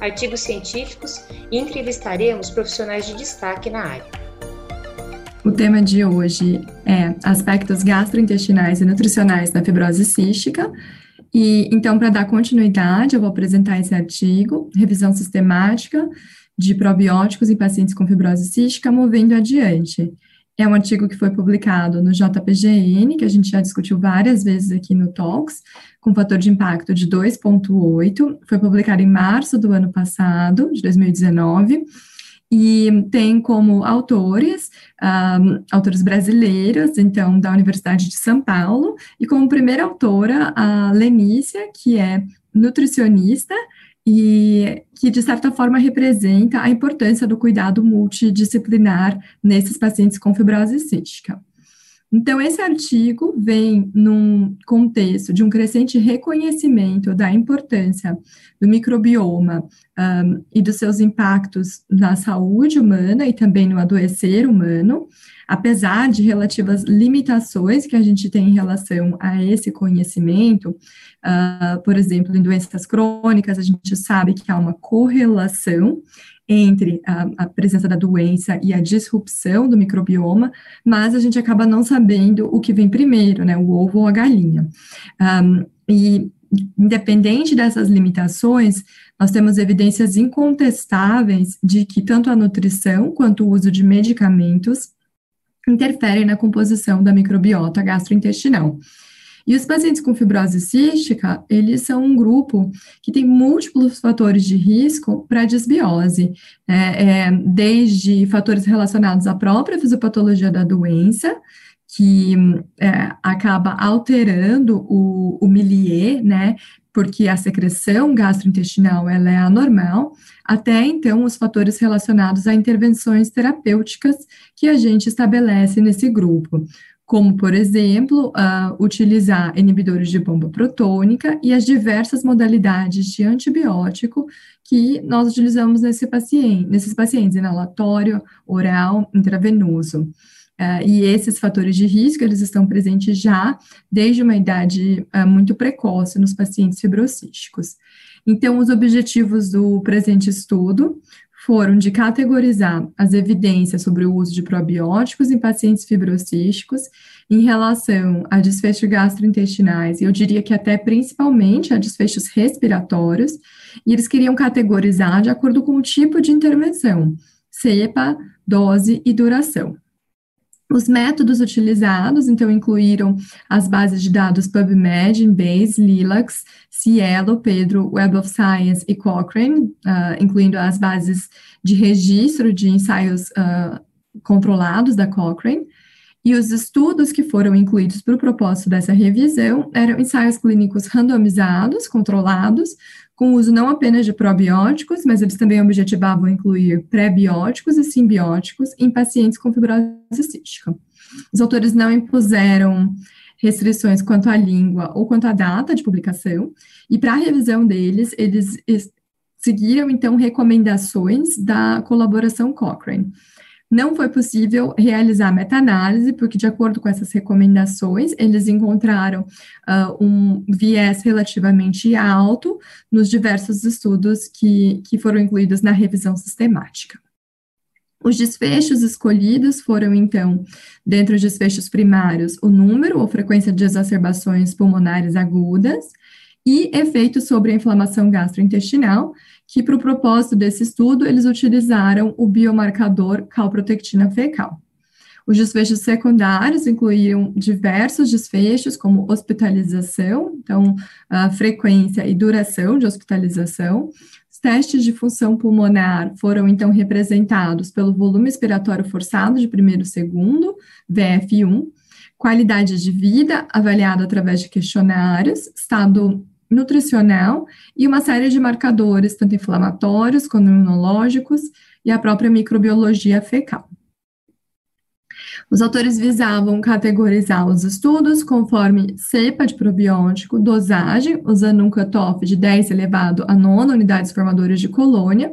artigos científicos e entrevistaremos profissionais de destaque na área. O tema de hoje é aspectos gastrointestinais e nutricionais da fibrose cística. E então, para dar continuidade, eu vou apresentar esse artigo, revisão sistemática de probióticos em pacientes com fibrose cística, movendo adiante. É um artigo que foi publicado no JPGN, que a gente já discutiu várias vezes aqui no Talks, com fator de impacto de 2,8. Foi publicado em março do ano passado, de 2019 e tem como autores, um, autores brasileiros, então, da Universidade de São Paulo, e como primeira autora, a Lenícia, que é nutricionista e que, de certa forma, representa a importância do cuidado multidisciplinar nesses pacientes com fibrose cística. Então, esse artigo vem num contexto de um crescente reconhecimento da importância do microbioma um, e dos seus impactos na saúde humana e também no adoecer humano, apesar de relativas limitações que a gente tem em relação a esse conhecimento, uh, por exemplo, em doenças crônicas, a gente sabe que há uma correlação entre a, a, presença da doença e a disrupção do microbioma, mas a gente acaba não sabendo o que vem primeiro, né, o ovo ou a galinha. Um, e, independente dessas limitações, nós temos evidências incontestáveis de que tanto a nutrição quanto o uso de medicamentos interferem na composição da microbiota gastrointestinal. E os pacientes com fibrose cística, eles são um grupo que tem múltiplos fatores de risco para desbiose, né? é, desde fatores relacionados à própria fisiopatologia da doença, que é, acaba alterando o, o milieu, né, porque a secreção gastrointestinal ela é anormal, até então os fatores relacionados a intervenções terapêuticas que a gente estabelece nesse grupo como, por exemplo, uh, utilizar inibidores de bomba protônica e as diversas modalidades de antibiótico que nós utilizamos nesse paciente, nesses pacientes, inalatório, oral, intravenoso. Uh, e esses fatores de risco, eles estão presentes já desde uma idade uh, muito precoce nos pacientes fibrocísticos. Então, os objetivos do presente estudo foram de categorizar as evidências sobre o uso de probióticos em pacientes fibrocísticos em relação a desfechos gastrointestinais, e eu diria que até principalmente a desfechos respiratórios, e eles queriam categorizar de acordo com o tipo de intervenção, cepa, dose e duração. Os métodos utilizados, então, incluíram as bases de dados PubMed, Embase, Lilacs, Cielo, Pedro, Web of Science e Cochrane, uh, incluindo as bases de registro de ensaios uh, controlados da Cochrane, e os estudos que foram incluídos para o propósito dessa revisão eram ensaios clínicos randomizados, controlados, com uso não apenas de probióticos, mas eles também objetivavam incluir pré-bióticos e simbióticos em pacientes com fibrose cística. Os autores não impuseram restrições quanto à língua ou quanto à data de publicação, e para a revisão deles, eles seguiram, então, recomendações da colaboração Cochrane. Não foi possível realizar meta-análise, porque, de acordo com essas recomendações, eles encontraram uh, um viés relativamente alto nos diversos estudos que, que foram incluídos na revisão sistemática. Os desfechos escolhidos foram, então, dentro dos desfechos primários, o número ou frequência de exacerbações pulmonares agudas e efeitos sobre a inflamação gastrointestinal, que para o propósito desse estudo, eles utilizaram o biomarcador calprotectina fecal. Os desfechos secundários incluíam diversos desfechos, como hospitalização, então, a frequência e duração de hospitalização. Os testes de função pulmonar foram, então, representados pelo volume expiratório forçado de primeiro e segundo, VF1, qualidade de vida, avaliada através de questionários, estado nutricional e uma série de marcadores, tanto inflamatórios quanto imunológicos, e a própria microbiologia fecal. Os autores visavam categorizar os estudos conforme cepa de probiótico, dosagem, usando um cutoff de 10 elevado a 9 unidades formadoras de colônia,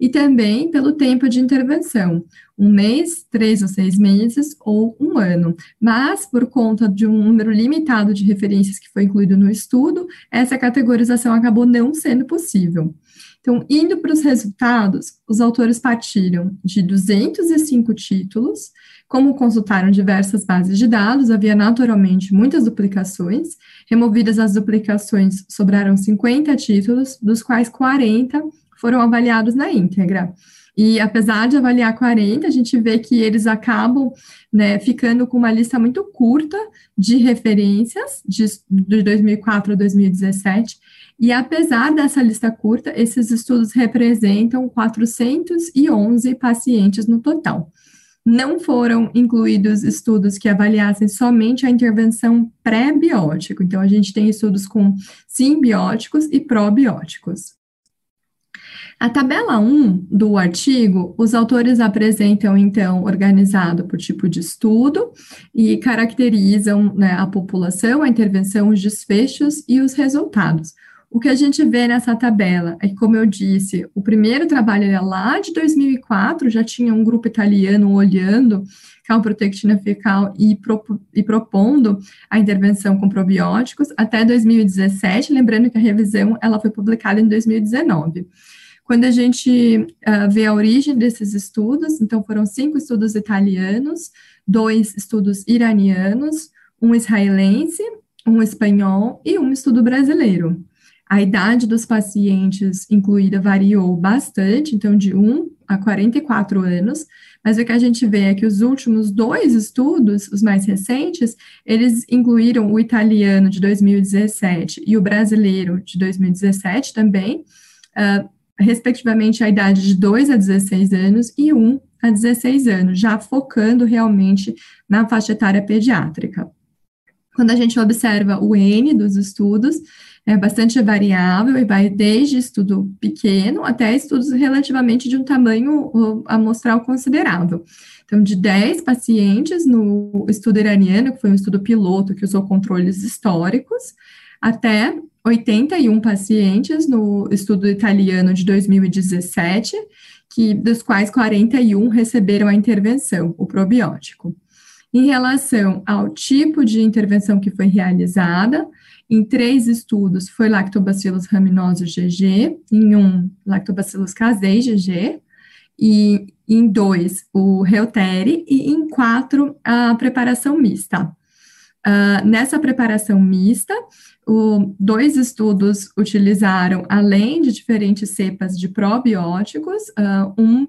e também pelo tempo de intervenção, um mês, três ou seis meses ou um ano. Mas, por conta de um número limitado de referências que foi incluído no estudo, essa categorização acabou não sendo possível. Então, indo para os resultados, os autores partiram de 205 títulos, como consultaram diversas bases de dados, havia naturalmente muitas duplicações. Removidas as duplicações, sobraram 50 títulos, dos quais 40 foram avaliados na íntegra. E apesar de avaliar 40, a gente vê que eles acabam né, ficando com uma lista muito curta de referências de, de 2004 a 2017. E apesar dessa lista curta, esses estudos representam 411 pacientes no total. Não foram incluídos estudos que avaliassem somente a intervenção pré-biótico. Então, a gente tem estudos com simbióticos e probióticos. A tabela 1 do artigo, os autores apresentam, então, organizado por tipo de estudo e caracterizam né, a população, a intervenção, os desfechos e os resultados. O que a gente vê nessa tabela é que, como eu disse, o primeiro trabalho era lá de 2004, já tinha um grupo italiano olhando calprotectina fecal e, pro, e propondo a intervenção com probióticos até 2017, lembrando que a revisão ela foi publicada em 2019. Quando a gente uh, vê a origem desses estudos, então foram cinco estudos italianos, dois estudos iranianos, um israelense, um espanhol e um estudo brasileiro. A idade dos pacientes incluída variou bastante, então de 1 a 44 anos, mas o que a gente vê é que os últimos dois estudos, os mais recentes, eles incluíram o italiano de 2017 e o brasileiro de 2017 também, uh, respectivamente a idade de 2 a 16 anos e 1 a 16 anos, já focando realmente na faixa etária pediátrica. Quando a gente observa o N dos estudos, é bastante variável e vai desde estudo pequeno até estudos relativamente de um tamanho amostral considerável. Então, de 10 pacientes no estudo iraniano, que foi um estudo piloto que usou controles históricos, até 81 pacientes no estudo italiano de 2017, que, dos quais 41 receberam a intervenção, o probiótico. Em relação ao tipo de intervenção que foi realizada, em três estudos foi Lactobacillus rhamnosus GG, em um Lactobacillus casei GG, e em dois o Reuteri, e em quatro a preparação mista. Uh, nessa preparação mista, o, dois estudos utilizaram, além de diferentes cepas de probióticos, uh, um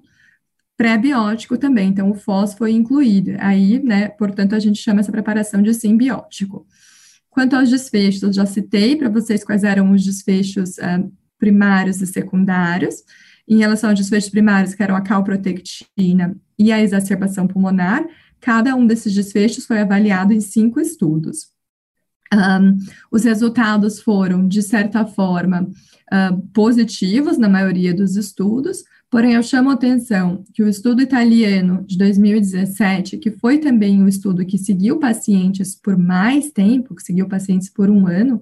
pré-biótico também, então o FOS foi incluído. Aí, né, portanto, a gente chama essa preparação de simbiótico. Quanto aos desfechos, já citei para vocês quais eram os desfechos uh, primários e secundários. Em relação aos desfechos primários, que eram a calprotectina e a exacerbação pulmonar, Cada um desses desfechos foi avaliado em cinco estudos. Um, os resultados foram, de certa forma, uh, positivos na maioria dos estudos, porém eu chamo a atenção que o estudo italiano de 2017, que foi também o estudo que seguiu pacientes por mais tempo, que seguiu pacientes por um ano,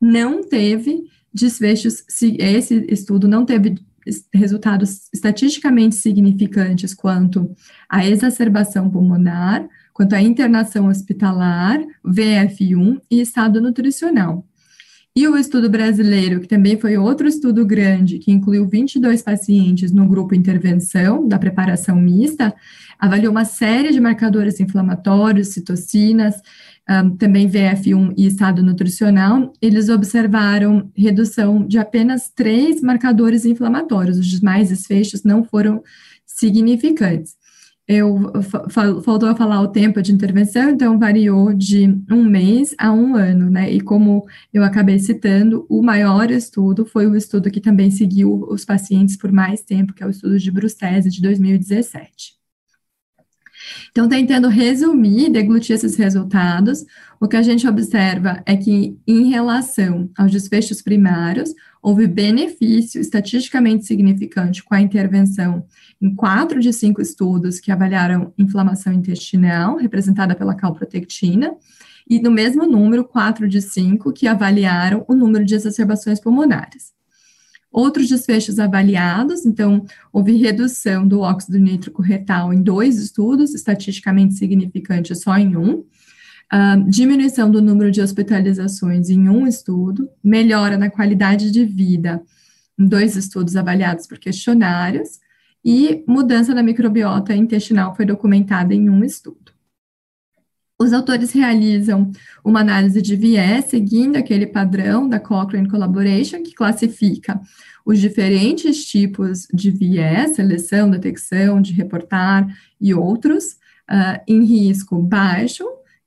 não teve desfechos, esse estudo não teve resultados estatisticamente significantes quanto à exacerbação pulmonar, quanto à internação hospitalar, VF1 e estado nutricional. E o estudo brasileiro, que também foi outro estudo grande, que incluiu 22 pacientes no grupo intervenção da preparação mista, avaliou uma série de marcadores inflamatórios, citocinas, um, também VF1 e estado nutricional, eles observaram redução de apenas três marcadores inflamatórios, os demais desfechos não foram significantes. Eu faltou a falar o tempo de intervenção, então variou de um mês a um ano, né? E como eu acabei citando, o maior estudo foi o estudo que também seguiu os pacientes por mais tempo, que é o estudo de Brucese de 2017. Então, tentando resumir, deglutir esses resultados, o que a gente observa é que, em relação aos desfechos primários, houve benefício estatisticamente significante com a intervenção em quatro de cinco estudos que avaliaram inflamação intestinal, representada pela calprotectina, e no mesmo número, quatro de cinco que avaliaram o número de exacerbações pulmonares. Outros desfechos avaliados, então, houve redução do óxido nítrico retal em dois estudos, estatisticamente significante só em um, uh, diminuição do número de hospitalizações em um estudo, melhora na qualidade de vida em dois estudos avaliados por questionários, e mudança da microbiota intestinal foi documentada em um estudo. Os autores realizam uma análise de viés seguindo aquele padrão da Cochrane Collaboration, que classifica os diferentes tipos de viés, seleção, detecção, de reportar e outros, uh, em risco baixo,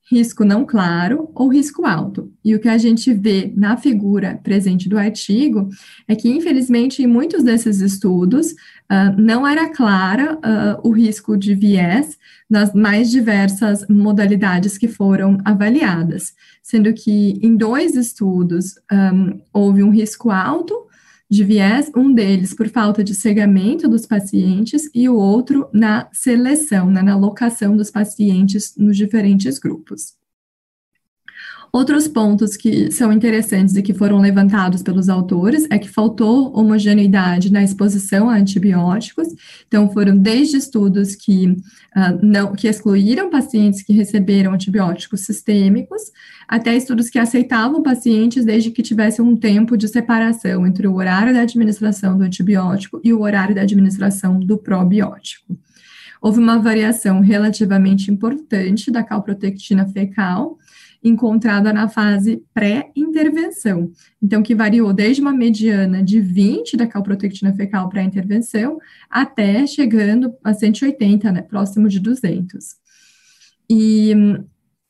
risco não claro ou risco alto. E o que a gente vê na figura presente do artigo é que, infelizmente, em muitos desses estudos, uh, não era clara uh, o risco de viés nas mais diversas modalidades que foram avaliadas, sendo que em dois estudos um, houve um risco alto de viés, um deles por falta de cegamento dos pacientes e o outro na seleção, né, na alocação dos pacientes nos diferentes grupos. Outros pontos que são interessantes e que foram levantados pelos autores é que faltou homogeneidade na exposição a antibióticos. Então, foram desde estudos que, uh, não, que excluíram pacientes que receberam antibióticos sistêmicos, até estudos que aceitavam pacientes desde que tivessem um tempo de separação entre o horário da administração do antibiótico e o horário da administração do probiótico. Houve uma variação relativamente importante da calprotectina fecal, encontrada na fase pré-intervenção. Então, que variou desde uma mediana de 20 da calprotectina fecal pré-intervenção até chegando a 180, né, próximo de 200. E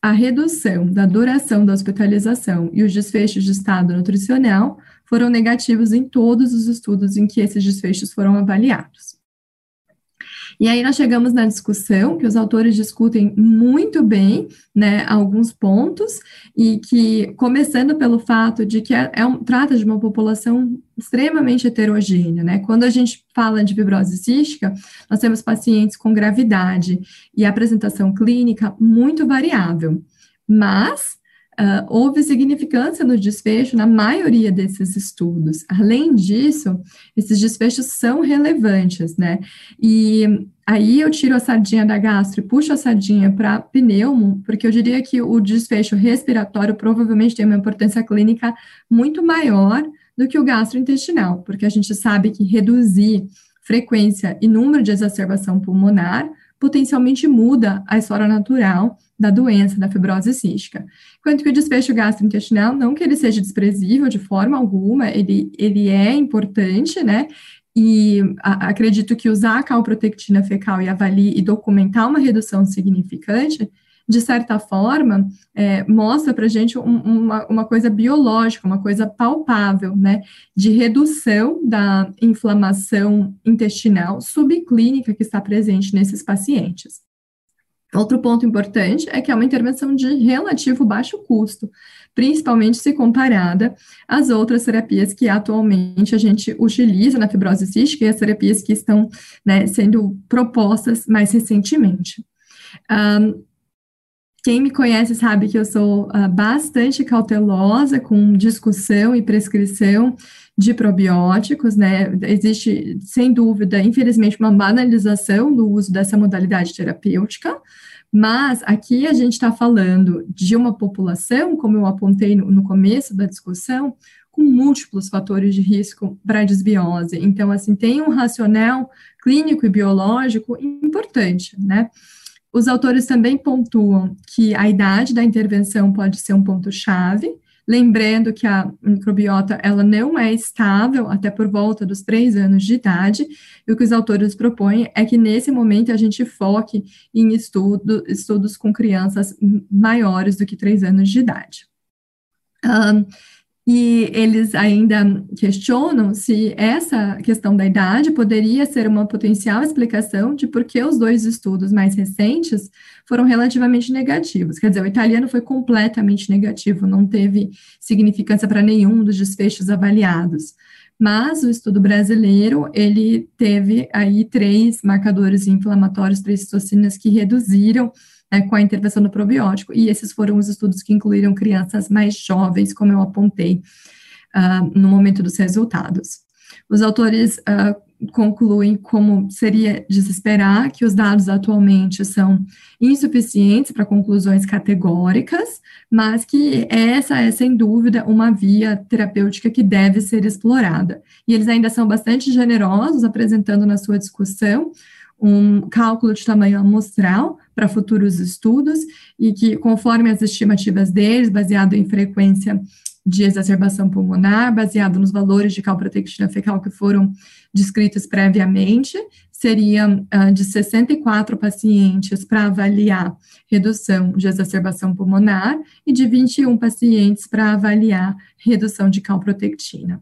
a redução da duração da hospitalização e os desfechos de estado nutricional foram negativos em todos os estudos em que esses desfechos foram avaliados. E aí nós chegamos na discussão, que os autores discutem muito bem, né, alguns pontos, e que, começando pelo fato de que é, é um, trata de uma população extremamente heterogênea, né, quando a gente fala de fibrose cística, nós temos pacientes com gravidade e apresentação clínica muito variável, mas Uh, houve significância no desfecho na maioria desses estudos. Além disso, esses desfechos são relevantes, né? E aí eu tiro a sardinha da gastro e puxo a sardinha para pneumo, porque eu diria que o desfecho respiratório provavelmente tem uma importância clínica muito maior do que o gastrointestinal, porque a gente sabe que reduzir frequência e número de exacerbação pulmonar potencialmente muda a história natural da doença, da fibrose cística. Enquanto que o desfecho gastrointestinal, não que ele seja desprezível de forma alguma, ele, ele é importante, né? E a, acredito que usar a calprotectina fecal e avaliar e documentar uma redução significante, de certa forma, é, mostra para a gente um, uma, uma coisa biológica, uma coisa palpável, né, de redução da inflamação intestinal subclínica que está presente nesses pacientes. Outro ponto importante é que é uma intervenção de relativo baixo custo, principalmente se comparada às outras terapias que atualmente a gente utiliza na fibrose cística e as terapias que estão né, sendo propostas mais recentemente. Um, quem me conhece sabe que eu sou uh, bastante cautelosa com discussão e prescrição de probióticos, né? Existe, sem dúvida, infelizmente, uma banalização do uso dessa modalidade terapêutica, mas aqui a gente está falando de uma população, como eu apontei no, no começo da discussão, com múltiplos fatores de risco para desbiose. Então, assim, tem um racional clínico e biológico importante, né? Os autores também pontuam que a idade da intervenção pode ser um ponto-chave, Lembrando que a microbiota ela não é estável até por volta dos três anos de idade, e o que os autores propõem é que nesse momento a gente foque em estudo, estudos com crianças maiores do que três anos de idade. Um, e eles ainda questionam se essa questão da idade poderia ser uma potencial explicação de por que os dois estudos mais recentes foram relativamente negativos. Quer dizer, o italiano foi completamente negativo, não teve significância para nenhum dos desfechos avaliados. Mas o estudo brasileiro, ele teve aí três marcadores inflamatórios, três citocinas que reduziram né, com a intervenção do probiótico, e esses foram os estudos que incluíram crianças mais jovens, como eu apontei uh, no momento dos resultados. Os autores uh, concluem como seria desesperar que os dados atualmente são insuficientes para conclusões categóricas, mas que essa é, sem dúvida, uma via terapêutica que deve ser explorada. E eles ainda são bastante generosos, apresentando na sua discussão um cálculo de tamanho amostral para futuros estudos e que, conforme as estimativas deles, baseado em frequência de exacerbação pulmonar, baseado nos valores de calprotectina fecal que foram descritos previamente, seria uh, de 64 pacientes para avaliar redução de exacerbação pulmonar e de 21 pacientes para avaliar redução de calprotectina.